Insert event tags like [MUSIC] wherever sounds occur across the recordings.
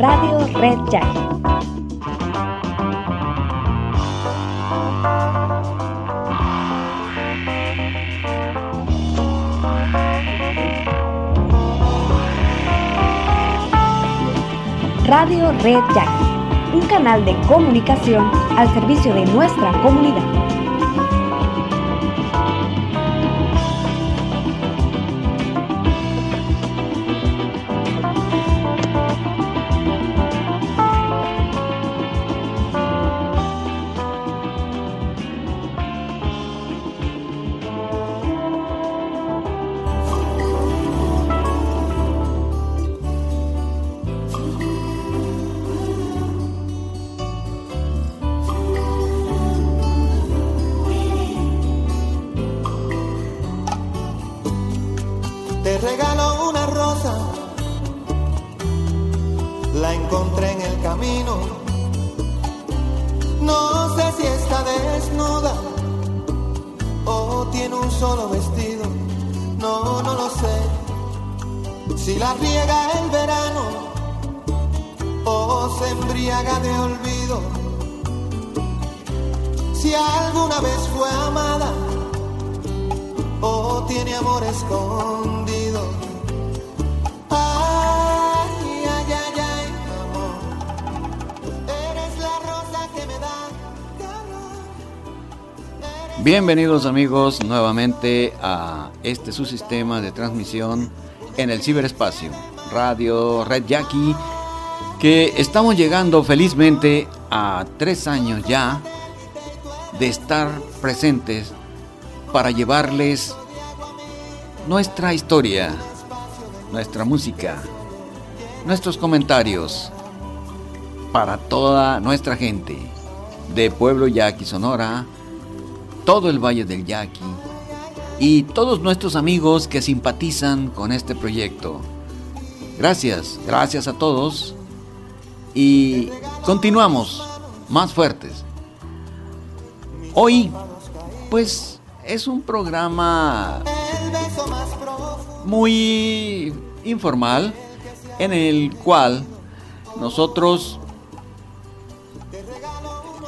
Radio Red Jackie. Radio Red Jackie, un canal de comunicación al servicio de nuestra comunidad. Bienvenidos amigos nuevamente a este su sistema de transmisión en el ciberespacio, Radio Red Jackie, que estamos llegando felizmente a tres años ya de estar presentes para llevarles nuestra historia, nuestra música, nuestros comentarios para toda nuestra gente de Pueblo Yaqui Sonora, todo el Valle del Yaqui y todos nuestros amigos que simpatizan con este proyecto. Gracias, gracias a todos y continuamos más fuertes. Hoy, pues, es un programa muy informal en el cual nosotros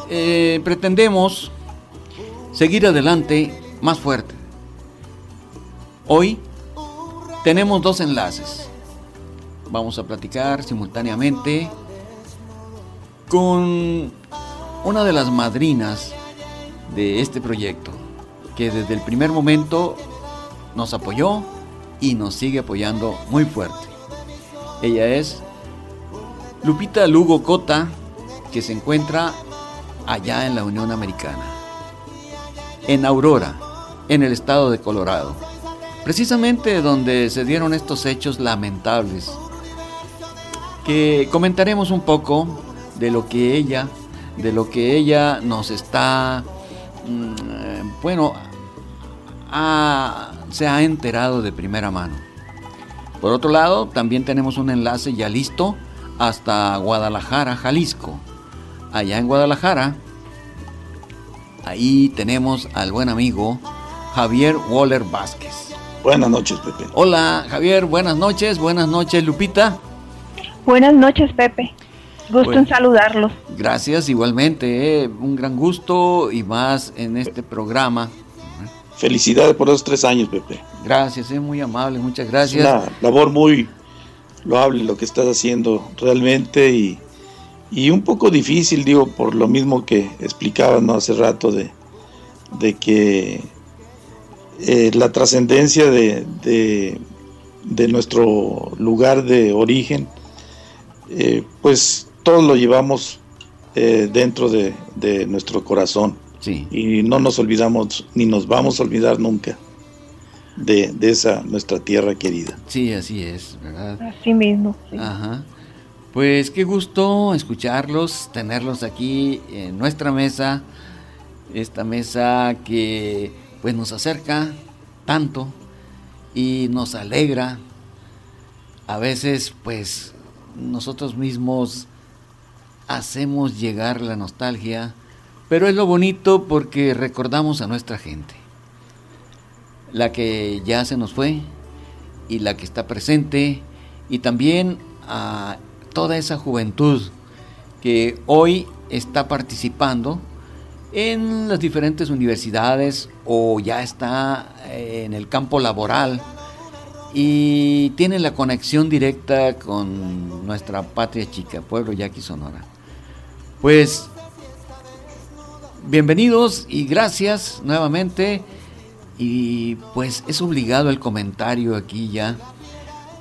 eh, pretendemos seguir adelante más fuerte. Hoy tenemos dos enlaces. Vamos a platicar simultáneamente con una de las madrinas de este proyecto, que desde el primer momento nos apoyó y nos sigue apoyando muy fuerte. Ella es Lupita Lugo Cota, que se encuentra allá en la Unión Americana en Aurora, en el estado de Colorado, precisamente donde se dieron estos hechos lamentables, que comentaremos un poco de lo que ella, de lo que ella nos está, mm, bueno, se ha enterado de primera mano. Por otro lado, también tenemos un enlace ya listo hasta Guadalajara, Jalisco. Allá en Guadalajara Ahí tenemos al buen amigo Javier Waller Vázquez. Buenas noches, Pepe. Hola, Javier, buenas noches. Buenas noches, Lupita. Buenas noches, Pepe. Gusto en saludarlos. Gracias, igualmente. Eh, un gran gusto y más en este programa. Felicidades por esos tres años, Pepe. Gracias, es muy amable, muchas gracias. Es una labor muy loable lo que estás haciendo realmente y y un poco difícil, digo, por lo mismo que explicaba ¿no? hace rato de, de que eh, la trascendencia de, de, nuestro lugar de origen, eh, pues todos lo llevamos eh, dentro de, nuestro corazón. Sí. Y no nos olvidamos, ni nos vamos a olvidar nunca de, esa nuestra tierra querida. Sí, así es, ¿verdad? Así mismo. Ajá. Pues qué gusto escucharlos, tenerlos aquí en nuestra mesa, esta mesa que pues nos acerca tanto y nos alegra. A veces pues nosotros mismos hacemos llegar la nostalgia, pero es lo bonito porque recordamos a nuestra gente, la que ya se nos fue y la que está presente y también a toda esa juventud que hoy está participando en las diferentes universidades o ya está eh, en el campo laboral y tiene la conexión directa con nuestra patria chica, pueblo Yaqui Sonora. Pues bienvenidos y gracias nuevamente. Y pues es obligado el comentario aquí ya,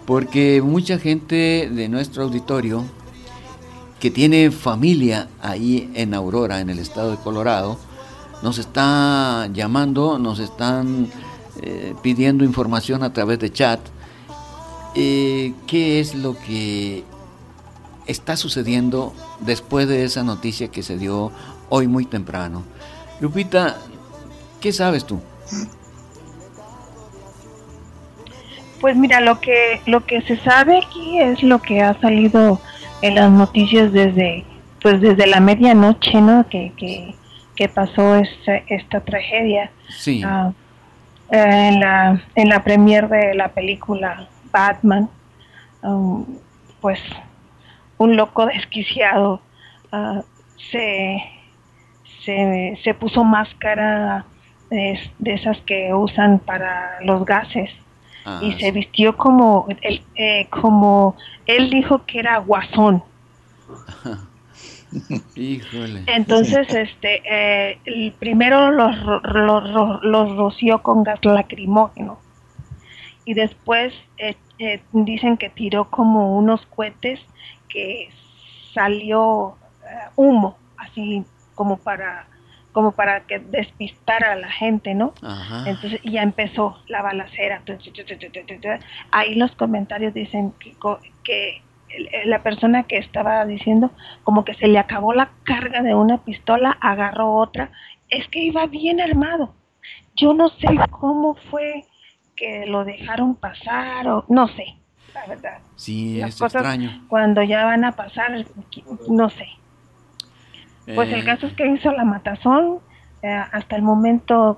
porque mucha gente de nuestro auditorio que tiene familia ahí en Aurora, en el estado de Colorado, nos está llamando, nos están eh, pidiendo información a través de chat. Eh, ¿Qué es lo que está sucediendo después de esa noticia que se dio hoy muy temprano? Lupita, ¿qué sabes tú? Pues mira, lo que lo que se sabe aquí es lo que ha salido en las noticias desde pues desde la medianoche, ¿no? Que, que, pasó esta, esta tragedia. Sí. Ah, en la en la premier de la película Batman, um, pues un loco desquiciado ah, se, se, se puso máscara de, de esas que usan para los gases Ah, y se vistió como él, eh, como él dijo que era guasón. [LAUGHS] Híjole. Entonces, [LAUGHS] este, eh, el primero los, los, ro- los roció con gas lacrimógeno y después eh, eh, dicen que tiró como unos cohetes que salió humo, así como para como para que despistara a la gente, ¿no? Ajá. Entonces ya empezó la balacera. Ahí los comentarios dicen que, la persona que estaba diciendo como que se le acabó la carga de una pistola, agarró otra. Es que iba bien armado. Yo no sé cómo fue que lo dejaron pasar o no sé, la verdad. Sí, Las es cosas extraño. cuando ya van a pasar, no sé. Pues Eh, el caso es que hizo la matazón. eh, hasta el momento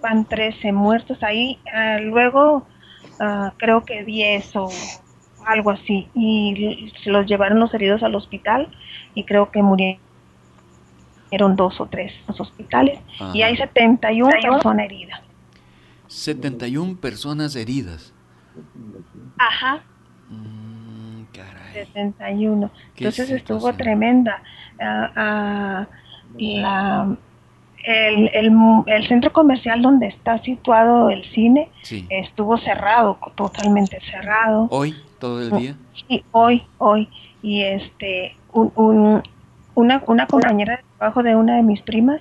van 13 muertos ahí. ah, luego creo que 10 o algo así. Y se los llevaron los heridos al hospital y creo que murieron dos o tres en los hospitales. Y hay 71 personas heridas. 71 personas heridas. Ajá. Mm. 71. Qué Entonces estuvo tremenda. Ah, la, el, el, el centro comercial donde está situado el cine Sí. estuvo cerrado, totalmente cerrado. Hoy, todo el día. Sí, hoy, hoy. Y este, un, un- una, una compañera de trabajo de una de mis primas,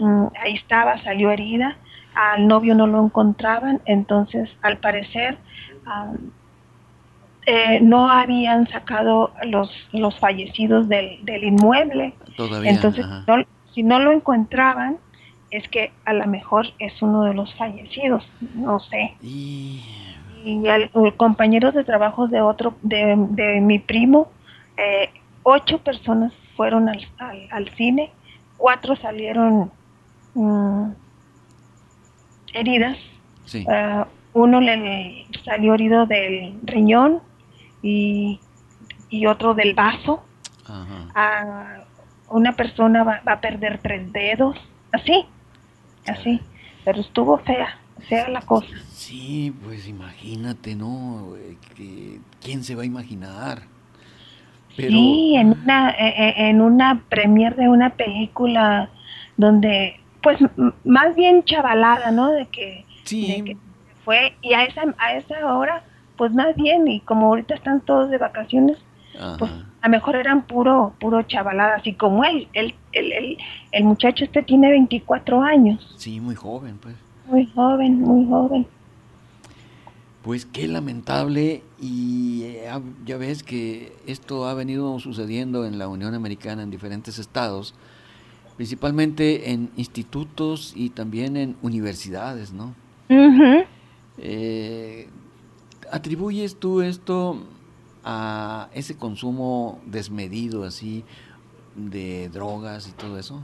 mm, ahí estaba, salió herida. Al novio no lo encontraban, entonces al parecer ah, eh, no habían sacado los, los fallecidos del, del inmueble. Todavía. Entonces, no- si no lo encontraban, es que a lo mejor es uno de los fallecidos, no sé Y y el compañeros de trabajo de otro, de, de mi primo, eh, ocho personas fueron al, al, al cine, cuatro salieron mm, heridas, sí. ah, uno le salió herido del riñón y, y otro del vaso, Ajá. Ah, una persona va, va a perder tres dedos, así, así, pero estuvo fea, fea la cosa. Sí, pues imagínate, ¿no? Eh, ¿Quién se va a imaginar? Pero, Sí, en una, eh, eh, en una premier de una película donde, pues, más bien chavalada, ¿no? De que, sí, de que fue, y a esa, a esa hora, pues más bien, y como ahorita están todos de vacaciones, pues a lo mejor eran puro, puro chavalada, así como él, él, el, el, el muchacho este tiene 24 años, Sí, muy joven, pues. muy joven, muy joven. Pues qué lamentable y eh, ya ves que esto ha venido sucediendo en la Unión Americana en diferentes estados, principalmente en institutos y también en universidades, ¿no? Ujú. Eh, ¿Atribuyes tú esto a ese consumo desmedido así de drogas y todo eso?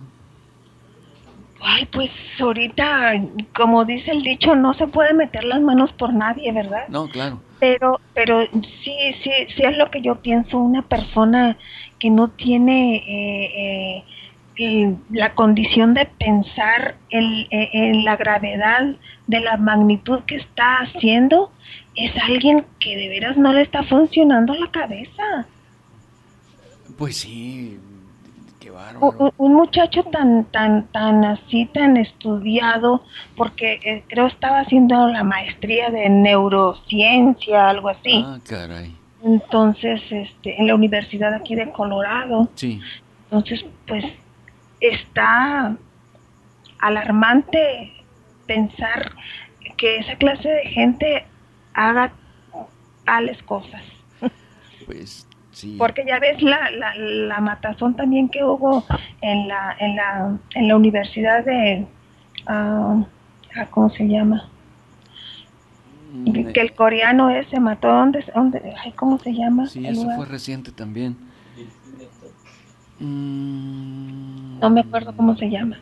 Ay, pues ahorita, como dice el dicho, no se puede meter las manos por nadie, ¿verdad? No, claro. Pero, pero sí, sí, sí es lo que yo pienso. Una persona que no tiene eh, eh, la condición de pensar en, en, la gravedad de la magnitud que está haciendo, es alguien que de veras no le está funcionando la cabeza. Pues sí, un, muchacho tan, tan, tan así, tan estudiado, porque eh, creo estaba haciendo la maestría de neurociencia, algo así. Ah, caray. Entonces, este, en la universidad aquí de Colorado. Sí. Entonces, pues, está alarmante pensar que esa clase de gente haga tales cosas. [LAUGHS] Pues porque ya ves la, la, la, matazón también que hubo en la, en la, en la universidad de, uh, ¿cómo se llama? Mm, que el coreano ese mató, ¿dónde, dónde ay, ¿cómo se llama? Sí, eso fue reciente también. Mm, no me acuerdo cómo se llama.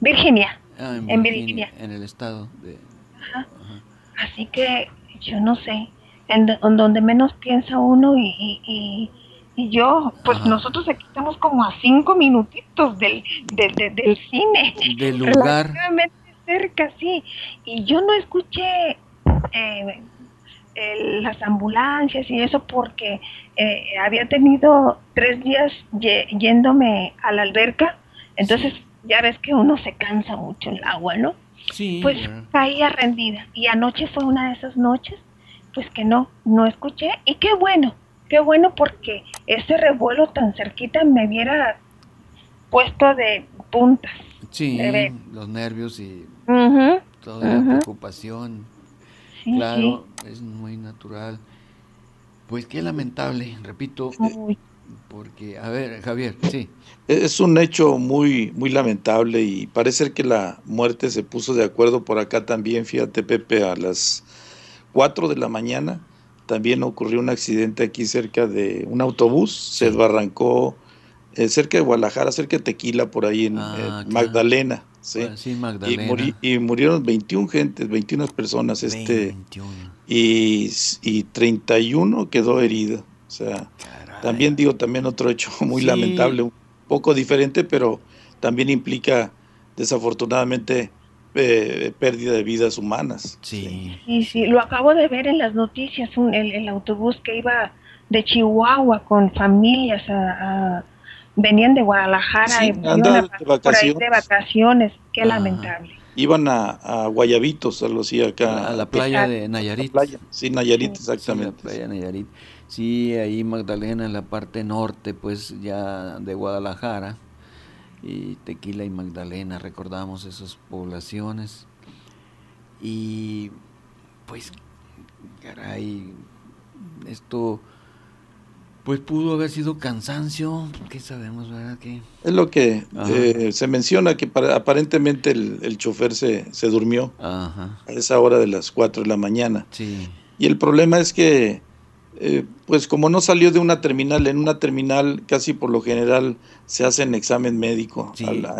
Virginia. Ah, en, Virginia, En el estado de... Ajá. Así que yo no sé en, donde menos piensa uno y, y, y, yo, pues nosotros aquí estamos como a cinco minutitos del, del, del cine. Del [LAUGHS] lugar. Relativamente cerca, sí. Y yo no escuché eh, las ambulancias y eso porque eh, había tenido tres días yéndome a la alberca, entonces ya ves que uno se cansa mucho el agua, ¿no? Sí. Pues caía rendida. Y anoche fue una de esas noches pues que no, no escuché y qué bueno, qué bueno porque ese revuelo tan cerquita me hubiera puesto de puntas. Sí, los nervios y toda la preocupación. claro, es muy natural. Pues qué lamentable, repito, porque, a ver, Javier, sí. Es un hecho muy, muy lamentable y parece que la muerte se puso de acuerdo por acá también, fíjate Pepe, a las 4 de la mañana también ocurrió un accidente aquí cerca de un autobús, se desbarrancó eh, cerca de Guadalajara, cerca de Tequila, por ahí en ah, Magdalena. ¿sí? Magdalena. Y, murieron 21 gentes, 21 personas. Este, y, y 31 quedó herido. O sea, también digo, también otro hecho [LAUGHS] muy lamentable, un poco diferente, pero también implica desafortunadamente eh, pérdida de vidas humanas. Sí. sí. Sí, lo acabo de ver en las noticias, un, el, autobús que iba de Chihuahua con familias a, venían de Guadalajara y de, vacaciones. de vacaciones, qué lamentable. Iban a, Guayabitos, algo así acá. A la playa de Nayarit. sí, Nayarit, exactamente. Sí, la playa Nayarit. Sí, ahí Magdalena, en la parte norte, pues ya de Guadalajara y Tequila y Magdalena, recordamos esas poblaciones. Y pues, caray, esto pues pudo haber sido cansancio, ¿qué sabemos, verdad? que Es lo que eh, se menciona, que aparentemente el, el chofer se, se durmió a esa hora de las 4 de la mañana. Sí. Y el problema es que eh, pues como no salió de una terminal, en una terminal casi por lo general se hace en examen médico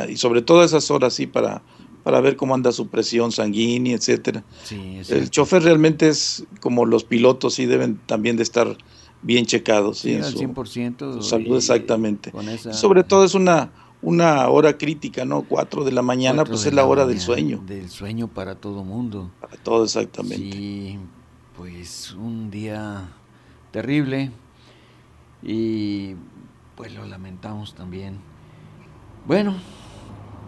y sobre todo esas horas sí para, para ver cómo anda su presión sanguínea, etcétera. el chofer realmente es como los pilotos sí deben también de estar bien checados. Sí, al 100%. salud exactamente. Sobre todo es una una hora crítica, ¿no? Cuatro de la mañana, pues es la, hora del sueño. Del sueño para todo mundo. Para todo exactamente. Sí, pues un día terrible y pues lo lamentamos también. Bueno,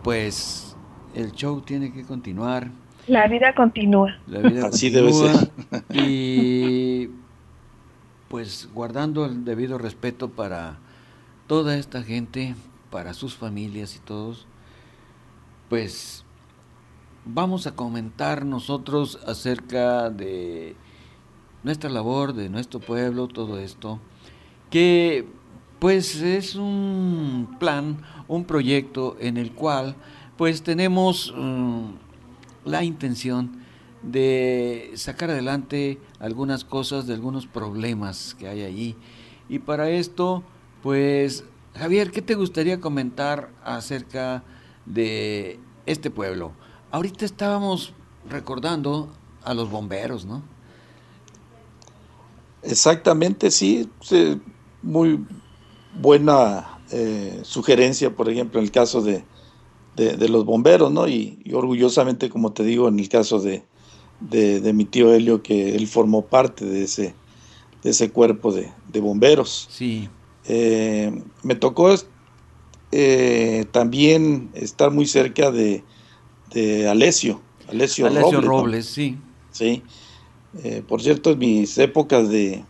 pues el show tiene que continuar. La vida continúa. La vida Así debe ser. Y pues guardando el debido respeto para toda esta gente, para sus familias y todos, pues vamos a comentar nosotros acerca de nuestra labor, de nuestro pueblo, todo esto, que pues es un plan, un proyecto en el cual pues tenemos mm, la intención de sacar adelante algunas cosas de algunos problemas que hay allí. Y para esto, pues, Javier, ¿qué te gustaría comentar acerca de este pueblo. Ahorita estábamos recordando a los bomberos, ¿no? Exactamente, sí. Muy buena eh, sugerencia, por ejemplo, en el caso de, de, los bomberos, ¿no? Y, orgullosamente, como te digo, en el caso de, de, mi tío Helio, que él formó parte de ese, de ese cuerpo de, bomberos. Sí. Eh, me tocó eh, también estar muy cerca de, de Alesio, Alesio, Robles. sí. Sí. Eh, por cierto, en mis épocas de,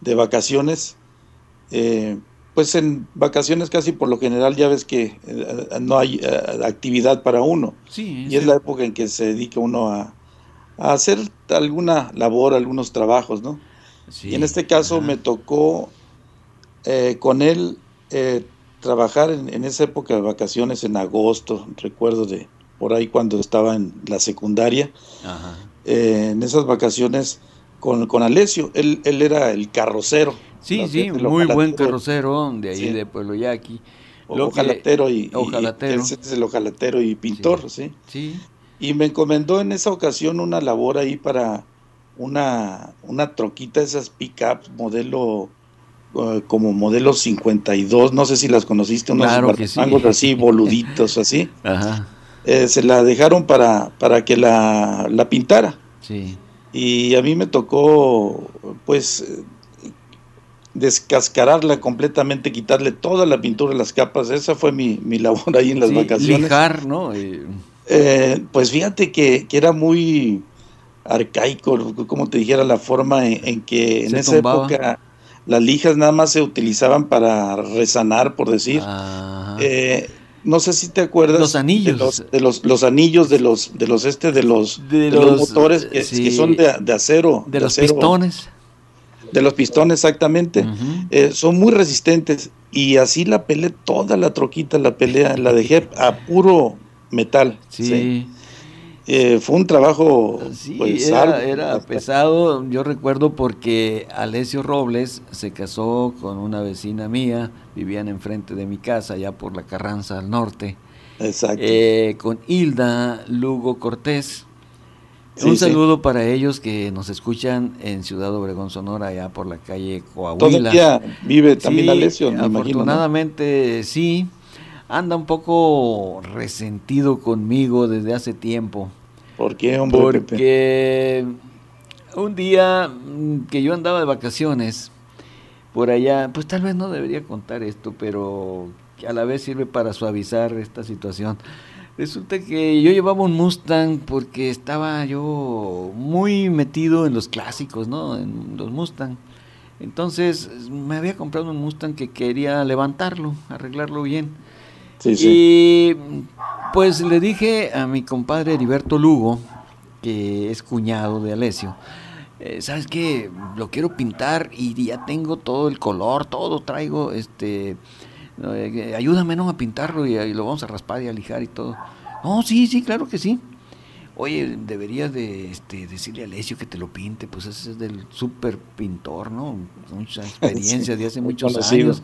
de vacaciones, pues en vacaciones casi por lo general ya ves que eh, no hay eh, actividad para uno. Sí, y es la época en que se dedica uno a, hacer alguna labor, algunos trabajos, ¿no? y en este caso me tocó eh, con él trabajar en, esa época de vacaciones, en agosto, recuerdo de por ahí cuando estaba en la secundaria, en esas vacaciones con, con Alessio, él, él era el carrocero Sí, sí, muy buen carrocero de ahí de Pueblo Yaqui. ojalatero y, ojalatero. es el ojalatero y pintor, sí. sí. Y me encomendó en esa ocasión una labor ahí para una, una troquita, esas pick-ups, modelo uh, como modelo 52, no sé si las conociste, unos claro así, boluditos, así. [LAUGHS] Ajá. Eh, se la dejaron para, para que la, la pintara. Sí. Y a mí me tocó, pues, descascararla completamente, quitarle toda la pintura de las capas. Esa fue mi, mi labor ahí en las vacaciones. Lijar, ¿no? Eh, pues fíjate que, era muy arcaico, como te dijera, la forma en, que en esa época las lijas nada más se utilizaban para resanar, por decir. Eh, no sé si te acuerdas los anillos de los, los, anillos de los de los este de los, de, los, motores que, son de, acero de, los pistones de los pistones, exactamente. Eh, son muy resistentes. Y así la peleé, toda la troquita la pelea, la dejé a puro metal. Sí. Eh, fue un trabajo pues, era, era, pesado. Yo recuerdo porque Alessio Robles se casó con una vecina mía, vivían enfrente de mi casa, allá por la Carranza al norte. Exacto. Eh, con Hilda Lugo Cortés un saludo para ellos que nos escuchan en Ciudad Obregón, Sonora, allá por la calle Coahuila. Todavía vive también Alessio, Afortunadamente, sí. Anda un poco resentido conmigo desde hace tiempo. ¿Por qué, hombre? Porque un día que yo andaba de vacaciones por allá, pues tal vez no debería contar esto, pero a la vez sirve para suavizar esta situación. Resulta que yo llevaba un Mustang porque estaba yo muy metido en los clásicos, ¿no? En los Mustang. Entonces me había comprado un Mustang que quería levantarlo, arreglarlo bien. Sí, sí. Y pues le dije a mi compadre Heriberto Lugo, que es cuñado de Alessio, eh, ¿sabes qué? Lo quiero pintar y ya tengo todo el color, todo traigo, este eh, ayúdame ¿no? a pintarlo y, lo vamos a raspar y a lijar y todo. No, sí, sí, claro que sí. Oye, deberías de este, decirle a Alessio que te lo pinte, pues ese es del súper pintor, ¿no? Mucha [LAUGHS] experiencia de hace muchos años.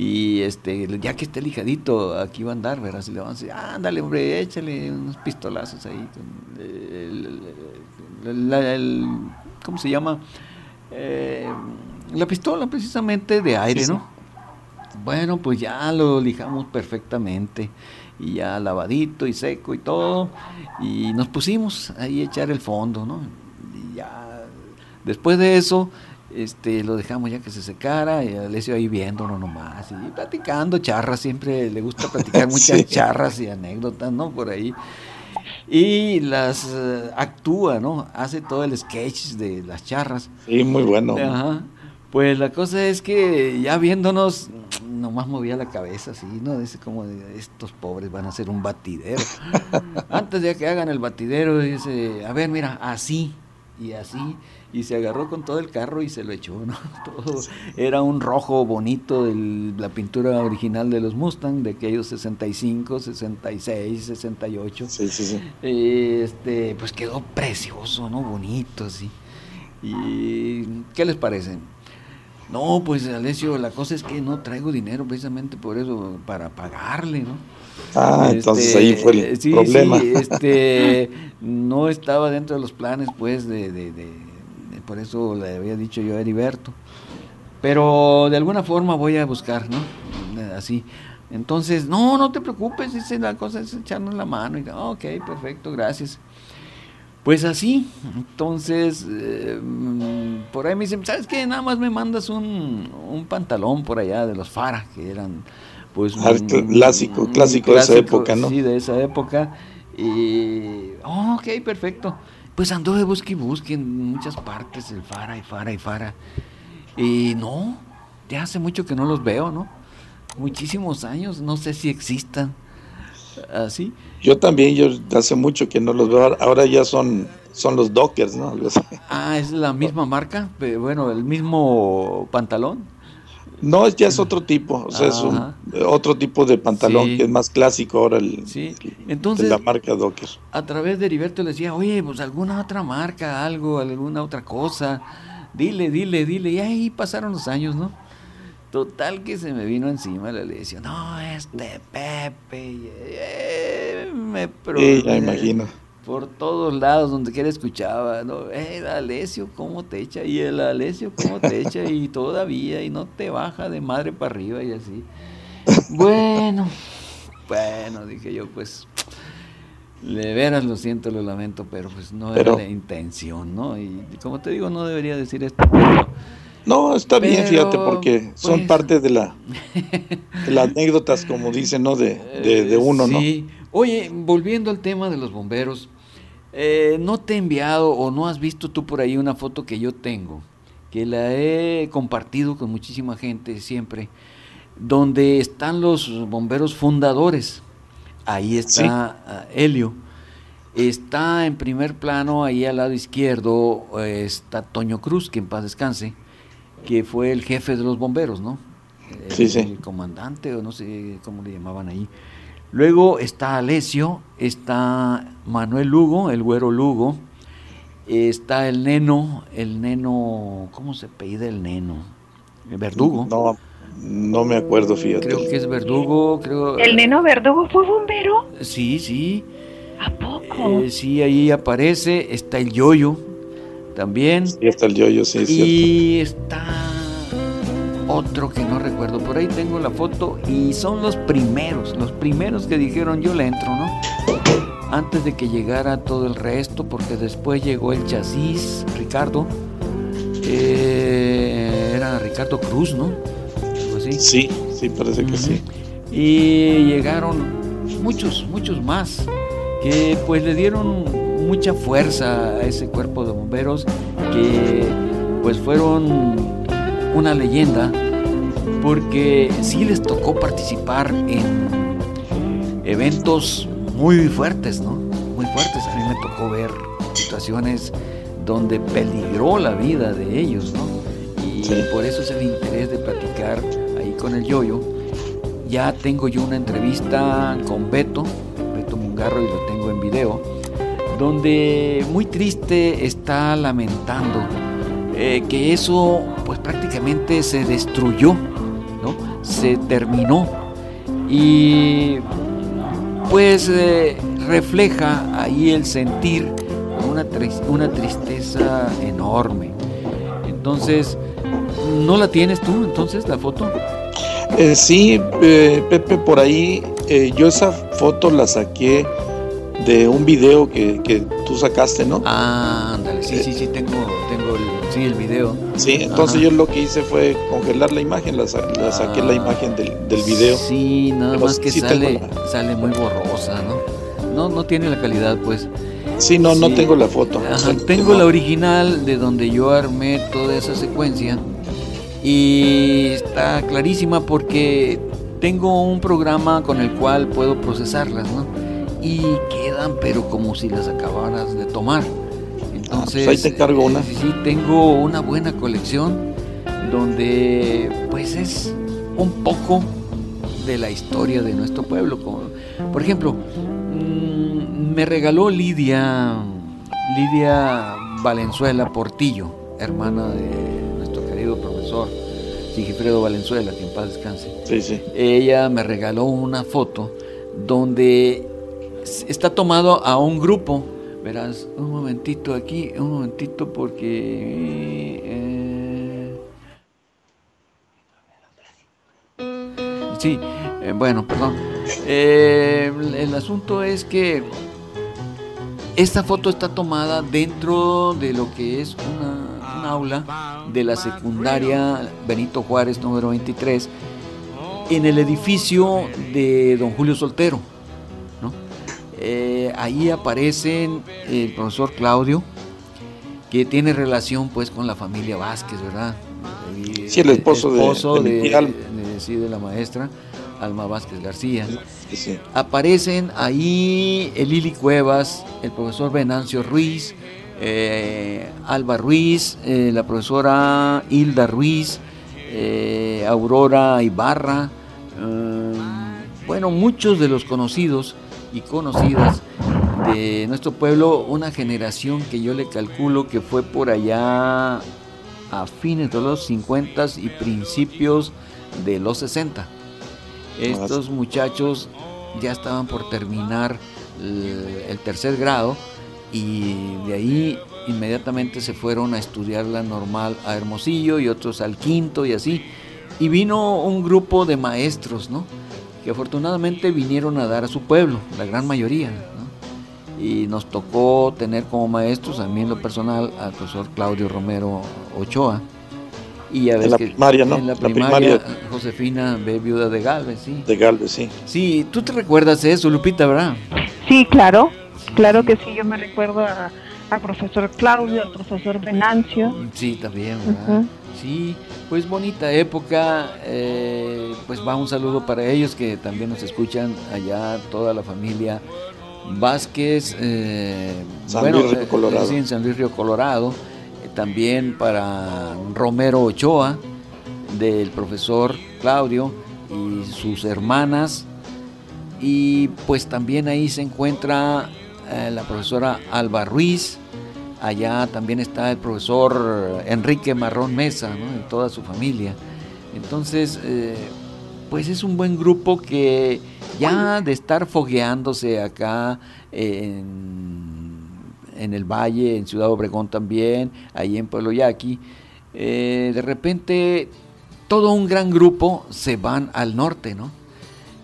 Y este, ya que esté lijadito, aquí va a andar, verás, y le van a decir, ándale, hombre, échale unos pistolazos ahí. ¿Cómo se llama? Eh, la pistola precisamente de aire, ¿no? Bueno, pues ya lo lijamos perfectamente y ya lavadito y seco y todo y nos pusimos ahí a echar el fondo, ¿no? Y ya después de eso este lo dejamos ya que se secara y Alessio ahí viéndolo nomás y platicando charras, siempre le gusta [LAUGHS] platicar muchas charras y anécdotas, ¿no? Por ahí. Y las eh, actúa, ¿no? Hace todo el sketch de las charras. Sí, muy bueno. Ajá. Pues la cosa es que ya viéndonos, nomás movía la cabeza así, ¿no? Dice como estos pobres van a hacer un batidero. [LAUGHS] Antes de que hagan el batidero, dice, a ver, mira, así y así. Y se agarró con todo el carro y se lo echó, ¿no? [LAUGHS] Todo era un rojo bonito de la pintura original de los Mustang, de aquellos 65, 66, 68. Sí, sí, sí. Este, pues quedó precioso, ¿no? Bonito, así. ¿Y qué les parece? No, pues Alessio, la cosa es que no traigo dinero precisamente por eso, para pagarle, ¿no? Ah, entonces ahí fue el Este, sí, problema. Sí, este, [LAUGHS] no estaba dentro de los planes, pues, de- de- de- por eso le había dicho yo a Heriberto. Pero de alguna forma voy a buscar, ¿no? Así. Entonces, no, no te preocupes, dice la cosa es echarnos la mano. Y, "Ah, ok, perfecto, gracias. Pues así, entonces, eh, por ahí me dicen, ¿sabes qué? Nada más me mandas un, un pantalón por allá de los Fara, que eran, pues... Ah, un- cl- clásico, un clásico de esa época, ¿no? Sí, de esa época. Y, oh, ok, perfecto. Pues anduve busque y busque en muchas partes, el Fara y Fara y Fara. Y no, ya hace mucho que no los veo, ¿no? Muchísimos años, no sé si existan. Así. Yo también, yo hace mucho que no los veo. Ahora ya son, son los Dockers, ¿no? Ah, es la misma marca, bueno, el mismo pantalón. No, es- ya es otro tipo, o sea, es un, otro tipo de pantalón Sí. que es más clásico ahora el, Sí, entonces- de la marca Docker. A través de Heriberto le decía, oye, pues alguna otra marca, algo, alguna otra cosa. Dile, dile, dile. Y ahí pasaron los años, ¿no? Total que se me vino encima la lesión. No, este Pepe. eh, me pro- Sí, ya imagino. Por todos lados, donde quiera escuchaba, ¿no? Eh, Alessio, ¿cómo te echa? Y el Alessio, ¿cómo te echa? Y todavía, y no te baja de madre para arriba y así. Bueno, bueno, dije yo, pues, de veras lo siento, lo lamento, pero pues no Pero- era la intención, ¿no? Y como te digo, no debería decir esto, pero No, está bien, fíjate, porque son pues- parte de la [LAUGHS] de las anécdotas, como dicen, ¿no? De, de, de uno, ¿no? Sí. Oye, volviendo al tema de los bomberos, eh, ¿no te he enviado o no has visto tú por ahí una foto que yo tengo? Que la he compartido con muchísima gente siempre, donde están los bomberos fundadores. Ahí está Sí. ah, Helio. Está en primer plano, ahí al lado izquierdo, eh, está Toño Cruz, que en paz descanse, que fue el jefe de los bomberos, ¿no? El, Sí, sí. el comandante, o no sé cómo le llamaban ahí. Luego está Alesio, está Manuel Lugo, el güero Lugo, está el neno, el neno, ¿cómo se apellida el neno? El verdugo. No, no me acuerdo, fíjate. Creo que es verdugo, creo. ¿El neno verdugo fue bombero? Sí, sí. ¿A poco? Eh, sí, ahí aparece. Está el yoyo también. Sí, está el yoyo, sí, cierto. Y está otro que no recuerdo. Por ahí tengo la foto y son los primeros, los primeros que dijeron yo le entro, ¿no? Antes de que llegara todo el resto, porque después llegó el chasis, Ricardo. Eh, era Ricardo Cruz, ¿no? Así. Sí, sí, parece que sí. Y llegaron muchos, muchos más que pues le dieron mucha fuerza a ese cuerpo de bomberos que pues fueron una leyenda porque sí les tocó participar en eventos muy fuertes, ¿no? Muy fuertes. A mí me tocó ver situaciones donde peligró la vida de ellos, ¿no? Y Sí. por eso es el interés de platicar ahí con el yoyo. Ya tengo yo una entrevista con Beto, Beto Mungarro, y lo tengo en video, donde muy triste está lamentando eh, que eso prácticamente se destruyó, ¿no? Se terminó. Y pues eh, refleja ahí el sentir una, una tristeza enorme. Entonces, ¿no la tienes tú entonces la foto? Eh, sí, eh, Pepe, por ahí, eh, yo esa foto la saqué de un video que, que tú sacaste, ¿no? Ah, ándale, sí, sí, sí, tengo, sí, el video. Sí, entonces Ajá. yo lo que hice fue congelar la imagen, la, sa- la saqué la Ah. imagen del, del video. Sí, nada Pero más que sí sale, tengo la- sale muy borrosa, ¿no? No, no tiene la calidad, pues. Sí, no, no tengo la foto. Ajá, tengo no. la original de donde yo armé toda esa secuencia y está clarísima porque tengo un programa con el cual puedo procesarlas, ¿no? Y quedan, pero como si las acabaras de tomar. Entonces, pues ahí te encargo una. sí, sí, tengo una buena colección donde, pues, es un poco de la historia de nuestro pueblo. por ejemplo, mm, me regaló Lidia, Lidia Valenzuela Portillo, hermana de nuestro querido profesor Sigifredo Valenzuela, que en paz descanse. Sí, sí. Ella me regaló una foto donde está tomado a un grupo. Verás, un momentito aquí, un momentito porque... eh, sí, eh, bueno, perdón. Eh, el asunto es que esta foto está tomada dentro de lo que es una, un aula de la secundaria Benito Juárez número 23 en el edificio de don Julio Soltero. Eh, ahí aparecen el profesor Claudio, que tiene relación pues con la familia Vázquez, ¿verdad? Y, Sí, el esposo de- esposo de de, mi Alma. de- sí, de la maestra Alma Vázquez García. Sí, sí. Aparecen ahí el Lili Cuevas, el profesor Venancio Ruiz, eh, Alba Ruiz, eh, la profesora Hilda Ruiz, eh, Aurora Ibarra, eh, bueno, muchos de los conocidos y conocidas de nuestro pueblo, una generación que yo le calculo que fue por allá a fines de los 50 y principios de los 60. Estos muchachos ya estaban por terminar el, el tercer grado y de ahí inmediatamente se fueron a estudiar la normal a Hermosillo y otros al quinto y así. Y vino un grupo de maestros, ¿no? Que afortunadamente vinieron a dar a su pueblo, la gran mayoría, ¿no? Y nos tocó tener como maestros, a mí en lo personal, al profesor Claudio Romero Ochoa. Y ya En ves la que primaria, ¿no? En la La primaria, primaria. Josefina B. Viuda de Galvez, sí. De Galvez, sí. Sí, tú te recuerdas de eso, Lupita, ¿verdad? Sí, claro, claro que sí, yo me recuerdo a- al profesor Claudio, al profesor Venancio. Sí, también. Sí, pues bonita época. eh, pues va un saludo para ellos que también nos escuchan allá, toda la familia Vázquez. eh, San Luis Río Colorado. Sí, en San Luis Río Colorado. eh, también para Romero Ochoa, del profesor Claudio y sus hermanas. Y pues también ahí se encuentra eh, la profesora Alba Ruiz. Allá también está el profesor Enrique Marrón Mesa ¿no? y toda su familia. Entonces, eh, pues es un buen grupo que ya de estar fogueándose acá en, el Valle, en Ciudad Obregón también, ahí en Pueblo Yaqui, eh, de repente todo un gran grupo se van al norte, ¿no?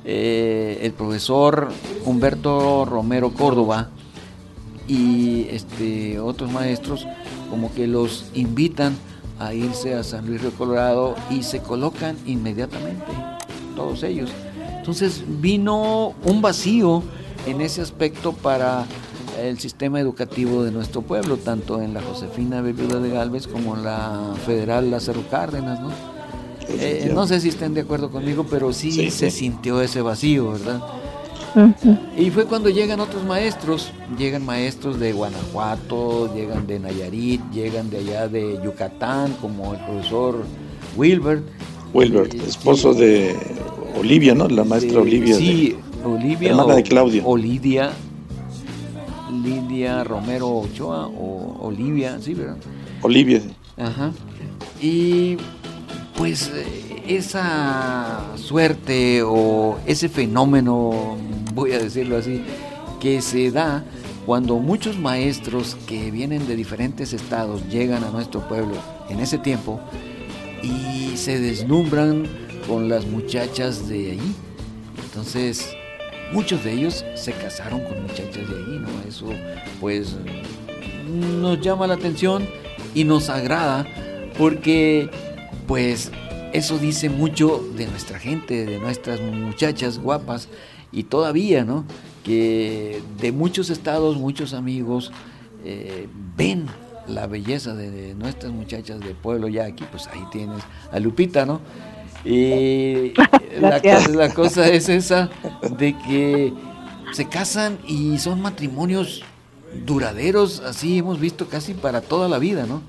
Eh, el profesor Humberto Romero Córdoba y este, otros maestros como que los invitan a irse a San Luis Río Colorado y se colocan inmediatamente, todos ellos. Entonces vino un vacío en ese aspecto para el sistema educativo de nuestro pueblo, tanto en la Josefina B. Viuda de Galvez como en la Federal Lázaro Cárdenas, ¿no? Eh, no sé si estén de acuerdo conmigo, pero sí, Sí, se sí. sintió ese vacío, ¿verdad? Y fue cuando llegan otros maestros, llegan maestros de Guanajuato, llegan de Nayarit, llegan de allá de Yucatán, como el profesor Wilbert. Wilbert, Eh, esposo sí. de Olivia, ¿no? La maestra de- Olivia. Sí, Olivia. hermana o- de Claudio. O Lidia, Lidia Romero Ochoa, o Olivia, sí, ¿verdad? Olivia. Ajá. Y pues eh, esa suerte o ese fenómeno, voy a decirlo así, que se da cuando muchos maestros que vienen de diferentes estados llegan a nuestro pueblo en ese tiempo y se deslumbran con las muchachas de allí. Entonces, muchos de ellos se casaron con muchachas de allí, ¿no? Eso pues nos llama la atención y nos agrada porque pues eso dice mucho de nuestra gente, de nuestras muchachas guapas y todavía, ¿no? Que de muchos estados, muchos amigos eh, ven la belleza de, de nuestras muchachas de pueblo ya aquí, pues ahí tienes a Lupita, ¿no? Y [LAUGHS] la, la cosa es esa de que se casan y son matrimonios duraderos, así hemos visto casi para toda la vida, ¿no?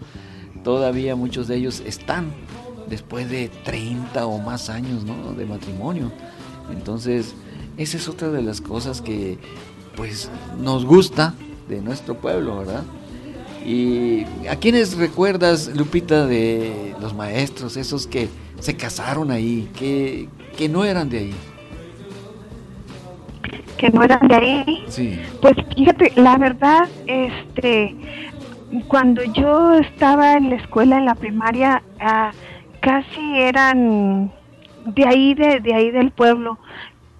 Todavía muchos de ellos están después de 30 o más años, ¿no? De matrimonio. Entonces, esa es otra de las cosas que, pues, nos gusta de nuestro pueblo, ¿verdad? ¿Y a quiénes recuerdas, Lupita, de los maestros, esos que se casaron ahí, que, que no eran de ahí. Que no eran de ahí. Sí. Pues fíjate, la verdad, este, cuando yo estaba en la escuela, en la primaria, ah, casi eran de ahí, de, de ahí del pueblo.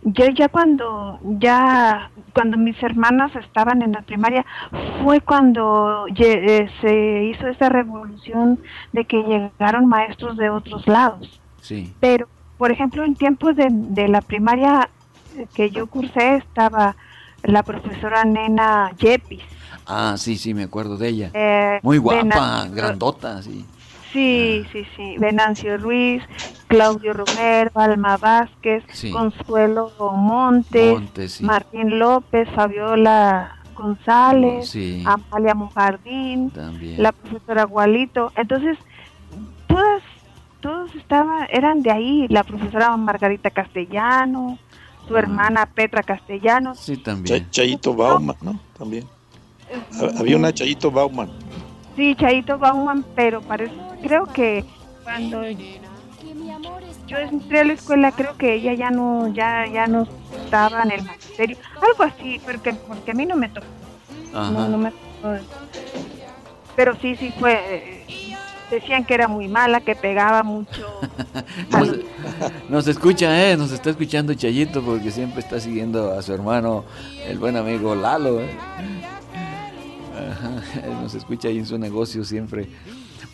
Yo ya cuando, ya cuando mis hermanas estaban en la primaria, fue cuando eh, se hizo esa revolución de que llegaron maestros de otros lados. Sí. Pero, por ejemplo, en tiempos de, de la primaria eh, que yo cursé, estaba la profesora Nena Yepis. Ah, sí, sí, me acuerdo de ella. eh, Muy guapa, Venancio- grandota, sí. Sí, sí, sí. Venancio Ruiz, Claudio Romero, Alma Vázquez, Sí. Consuelo Montes, Montes, sí. Martín López, Fabiola González, Sí. Amalia Mujardín, También. la profesora Gualito. Entonces, todas, todos estaban, eran de ahí. La profesora Margarita Castellano, su Ah. hermana Petra Castellanos. Sí, también. Cha- Chayito Bauman, ¿no? También. Ha- Había una Chayito Bauman. Sí, Chaito Bauman, pero parece, creo que cuando yo entré a la escuela, creo que ella ya no, ya, ya no estaba en el magisterio, algo así, porque, porque a mí no me tocó, Ajá. no, no me tocó. Pero sí, sí fue, eh, decían que era muy mala, que pegaba mucho. [LAUGHS] Nos, escucha, eh, nos está escuchando Chayito porque siempre está siguiendo a su hermano, el buen amigo Lalo. eh. Ajá, [LAUGHS] nos escucha ahí en su negocio siempre.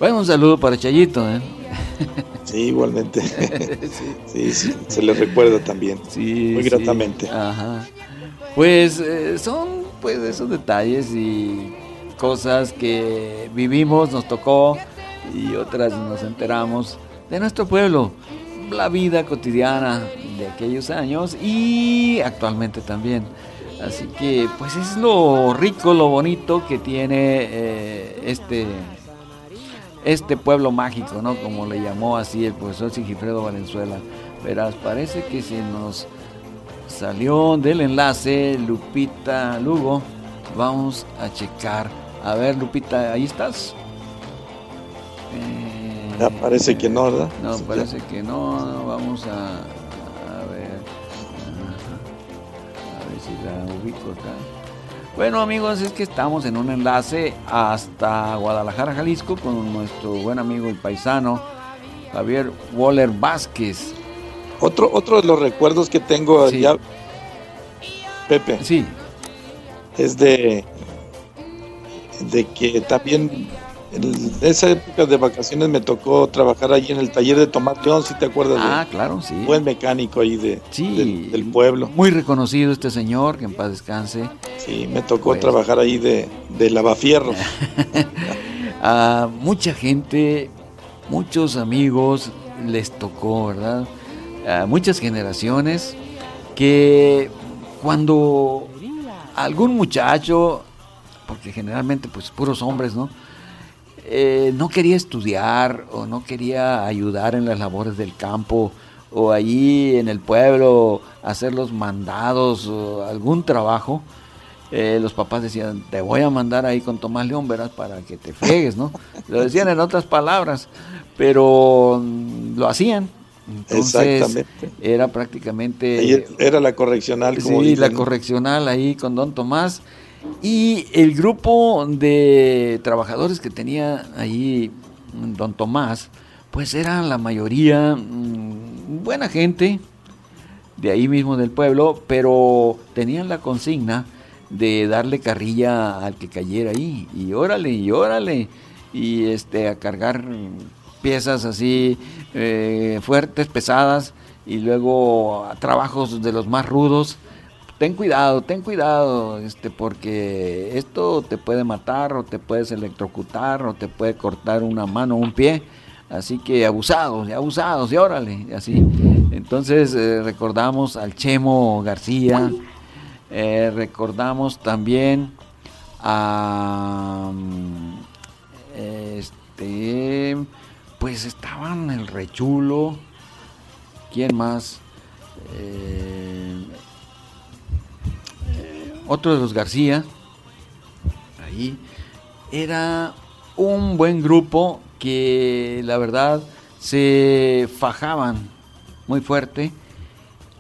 Bueno, un saludo para Chayito, ¿eh? Sí, igualmente. [LAUGHS] sí, sí, se le recuerda también. Sí, Muy sí. gratamente. Ajá. Pues eh, son pues esos detalles y cosas que vivimos, nos tocó y otras nos enteramos de nuestro pueblo, la vida cotidiana de aquellos años y actualmente también. Así que pues es lo rico, lo bonito que tiene eh, este este pueblo mágico, ¿no? Como le llamó así el profesor Sigifredo Valenzuela. Verás, parece que se nos salió del enlace Lupita Lugo. Vamos a checar. A ver, Lupita, ¿ahí estás? Eh, Ya parece que no, ¿verdad? No, Sí, parece que no. Vamos a, a ver. A ver si la ubico acá. Bueno amigos, es que estamos en un enlace hasta Guadalajara, Jalisco, con nuestro buen amigo y paisano Javier Waller Vázquez. Otro, otro de los recuerdos que tengo Sí. allá, Pepe, Sí, es de, de que también en esa época de vacaciones me tocó trabajar allí en el taller de Tomás León, si te acuerdas ah, de claro, sí. buen mecánico ahí de, Sí. del, del pueblo. Muy reconocido este señor, que en paz descanse. Sí, me tocó Pues. trabajar ahí de, de lavafierros. [LAUGHS] A mucha gente, muchos amigos les tocó, ¿verdad? A muchas generaciones que cuando algún muchacho, porque generalmente pues puros hombres, ¿no? Eh, no quería estudiar o no quería ayudar en las labores del campo o allí en el pueblo hacer los mandados o algún trabajo, eh, los papás decían, te voy a mandar ahí con Tomás León, verás, para que te fregues, ¿no? Lo decían en otras palabras, pero mm, lo hacían. Entonces, Exactamente. era prácticamente... Ahí era la correccional, como Sí, dicen, la correccional ahí con Don Tomás. Y el grupo de trabajadores que tenía ahí mm, Don Tomás, pues eran la mayoría mm, buena gente de ahí mismo del pueblo, pero tenían la consigna de darle carrilla al que cayera ahí. Y órale, y órale. Y este, a cargar piezas así eh, fuertes, pesadas, y luego a trabajos de los más rudos. Ten cuidado, ten cuidado, este, porque esto te puede matar, o te puedes electrocutar, o te puede cortar una mano o un pie. Así que abusados, abusados, y órale, así. Entonces eh, recordamos al Chemo García, eh, recordamos también a mm, este pues estaban el rechulo quién más eh, otro de los García ahí era un buen grupo que la verdad se fajaban muy fuerte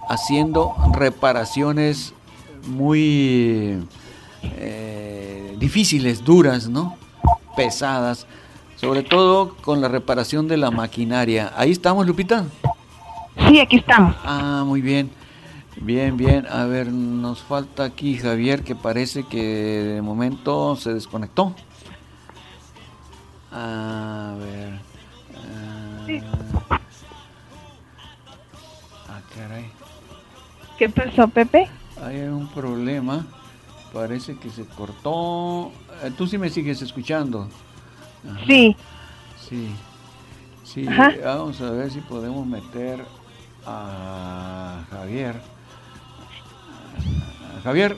haciendo reparaciones muy eh, difíciles, duras, ¿no? Pesadas, sobre todo con la reparación de la maquinaria. Ahí estamos, Lupita. Sí, aquí estamos. Ah, muy bien. Bien, bien. A ver, nos falta aquí Javier, que parece que de momento se desconectó. A ver. Ah, ah caray. ¿Qué pasó, Pepe? Hay un problema. Parece que se cortó. Eh, Tú sí me sigues escuchando. Sí. Sí. Sí, vamos a ver si podemos meter a Javier. Javier,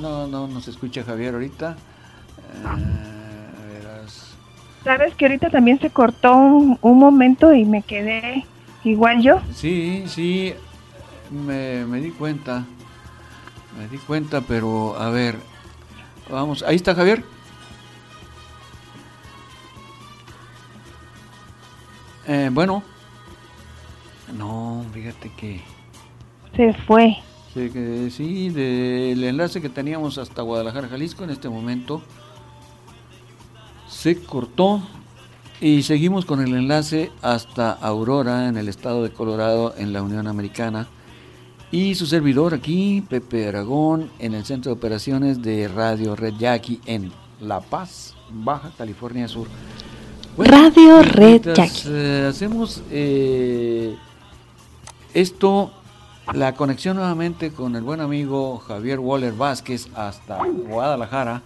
no, no nos escucha Javier ahorita. Eh, Sabes que ahorita también se cortó un, momento y me quedé igual yo. Sí, sí, me, me di cuenta. Me di cuenta, pero a ver, vamos, ahí está Javier. Eh, bueno, no, fíjate que... Se fue. Sí, que, sí, del enlace que teníamos hasta Guadalajara, Jalisco, en este momento se cortó y seguimos con el enlace hasta Aurora, en el estado de Colorado, en la Unión Americana. Y su servidor aquí, Pepe Aragón, en el centro de operaciones de Radio Red Jackie en La Paz, Baja California Sur. Radio Red Jackie. Eh, hacemos eh, esto, la conexión nuevamente con el buen amigo Javier Waller Vázquez hasta Guadalajara.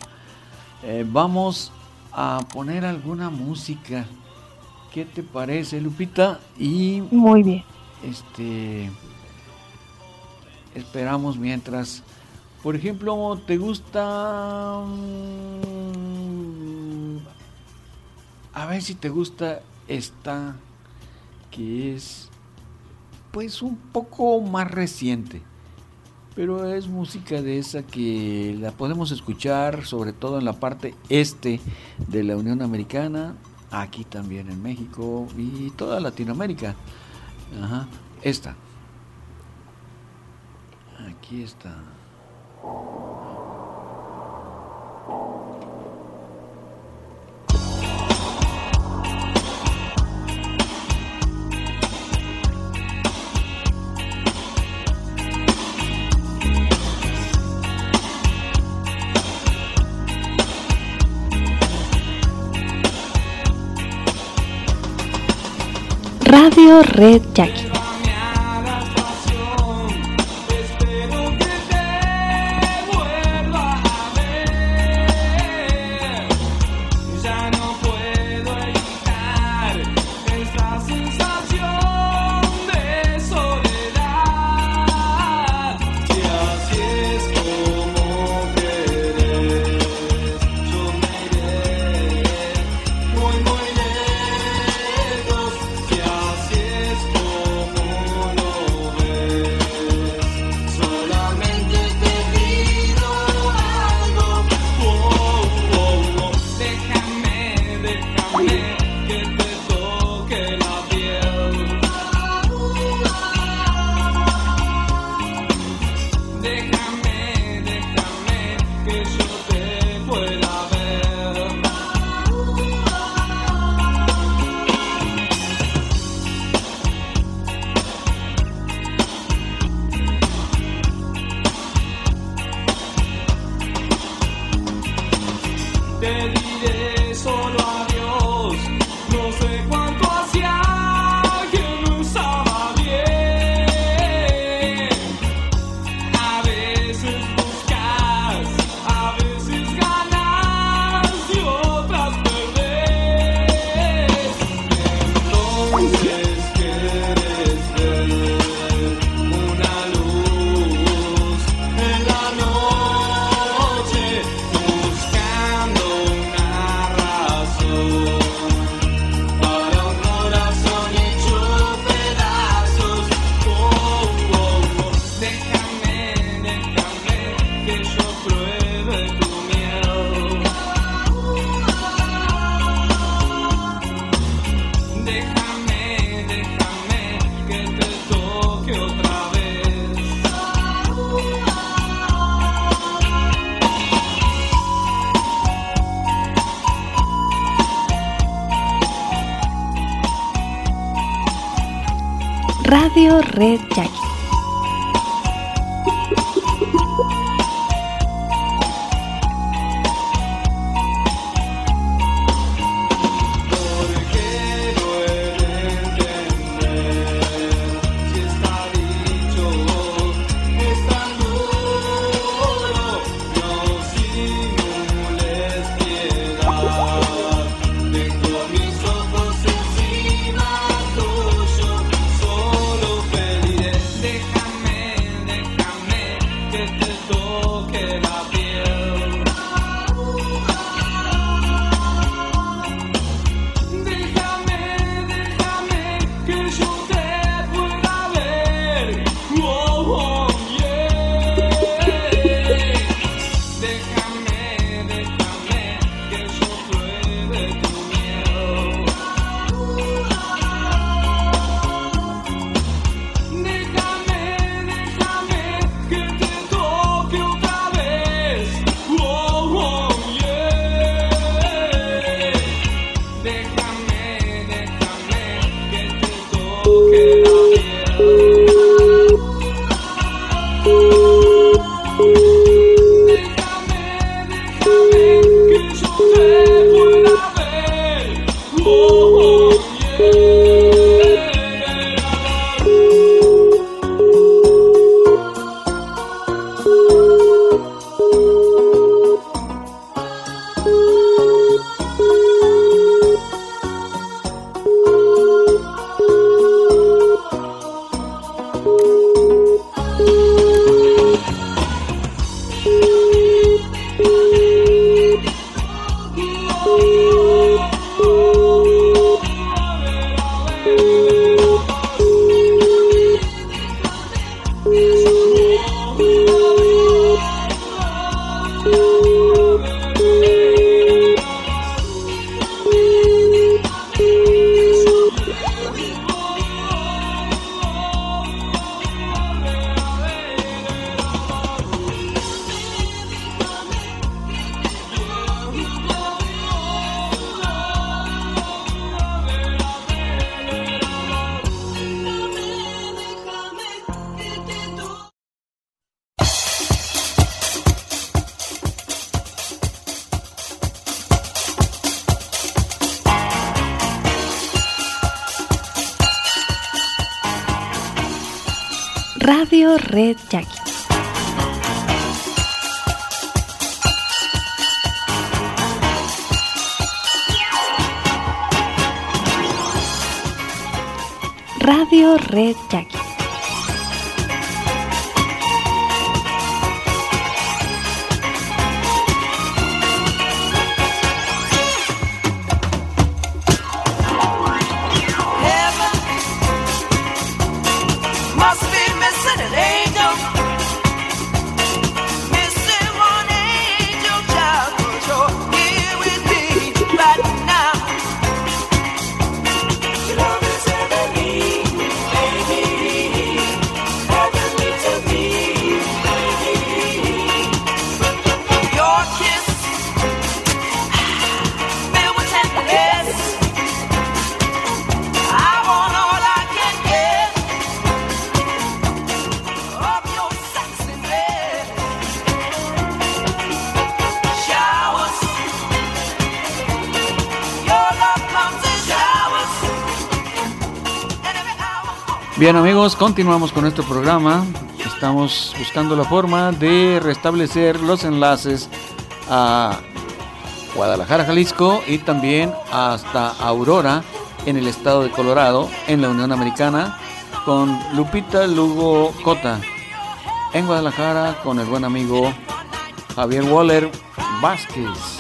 Eh, vamos a poner alguna música. ¿Qué te parece, Lupita? Y muy bien. Este esperamos mientras por ejemplo, ¿te gusta mm, a ver si te gusta esta que es pues un poco más reciente? pero es música de esa que la podemos escuchar sobre todo en la parte este de la Unión Americana, aquí también en México y toda Latinoamérica. Ajá, esta. Aquí está. Radio Red Jackie. te diré solo Bien amigos, continuamos con nuestro programa. Estamos buscando la forma de restablecer los enlaces a Guadalajara, Jalisco y también hasta Aurora en el estado de Colorado, en la Unión Americana, con Lupita Lugo Cota. En Guadalajara con el buen amigo Javier Waller Vázquez.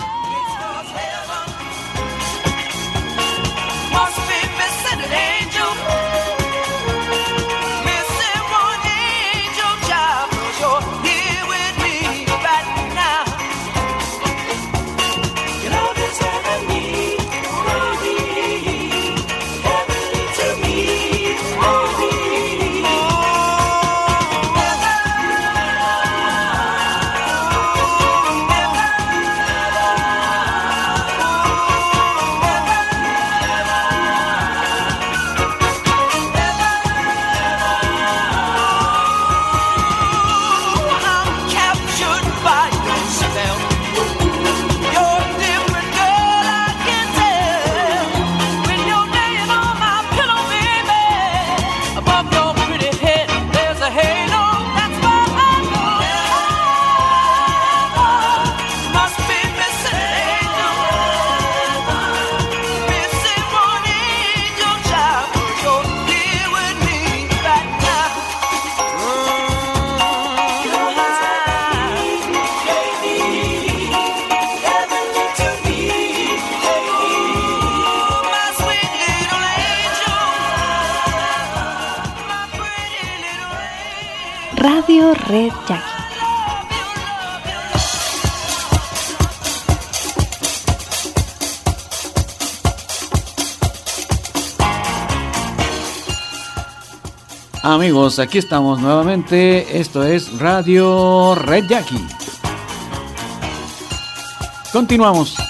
Aquí estamos nuevamente. Esto es Radio Red Jackie. Continuamos.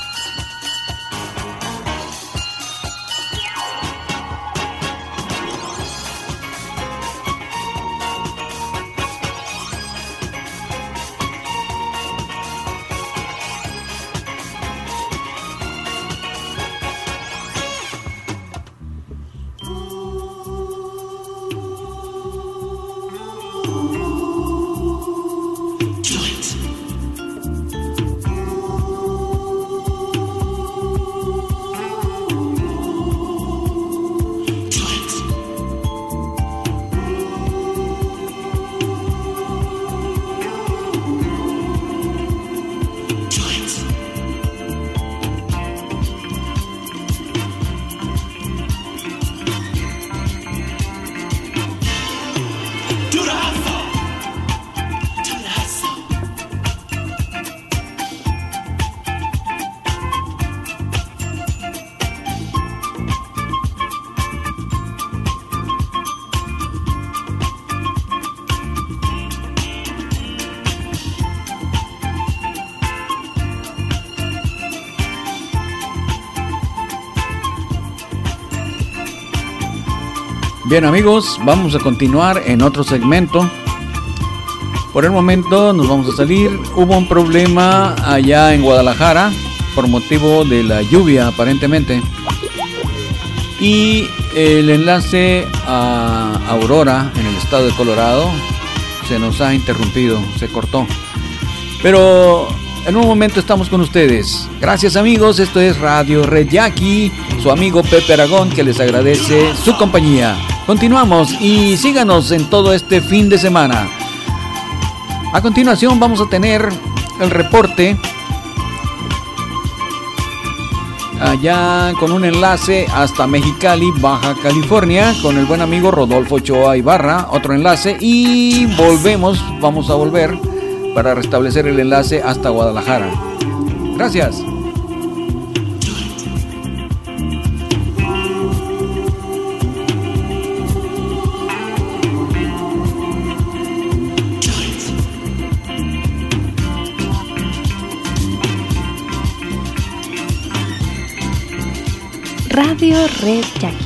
Bien amigos, vamos a continuar en otro segmento. Por el momento nos vamos a salir. Hubo un problema allá en Guadalajara por motivo de la lluvia aparentemente. Y el enlace a Aurora en el estado de Colorado se nos ha interrumpido, se cortó. Pero en un momento estamos con ustedes. Gracias amigos, esto es Radio Red Jackie, su amigo Pepe Aragón que les agradece su compañía. Continuamos y síganos en todo este fin de semana. A continuación vamos a tener el reporte allá con un enlace hasta Mexicali, Baja California, con el buen amigo Rodolfo Choa Ibarra, otro enlace y volvemos, vamos a volver para restablecer el enlace hasta Guadalajara. Gracias. Radio Red Jackie.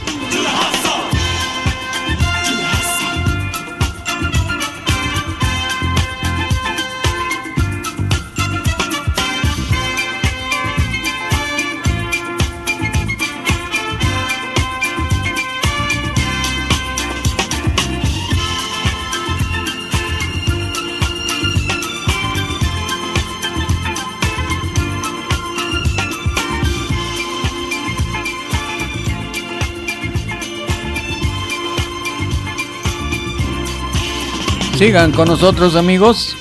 Sigan con nosotros amigos.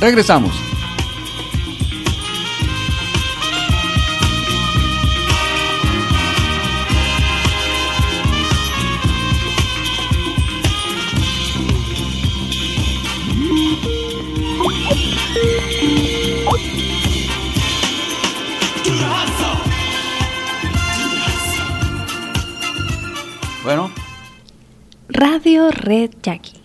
Regresamos. Bueno. Radio Red Jackie.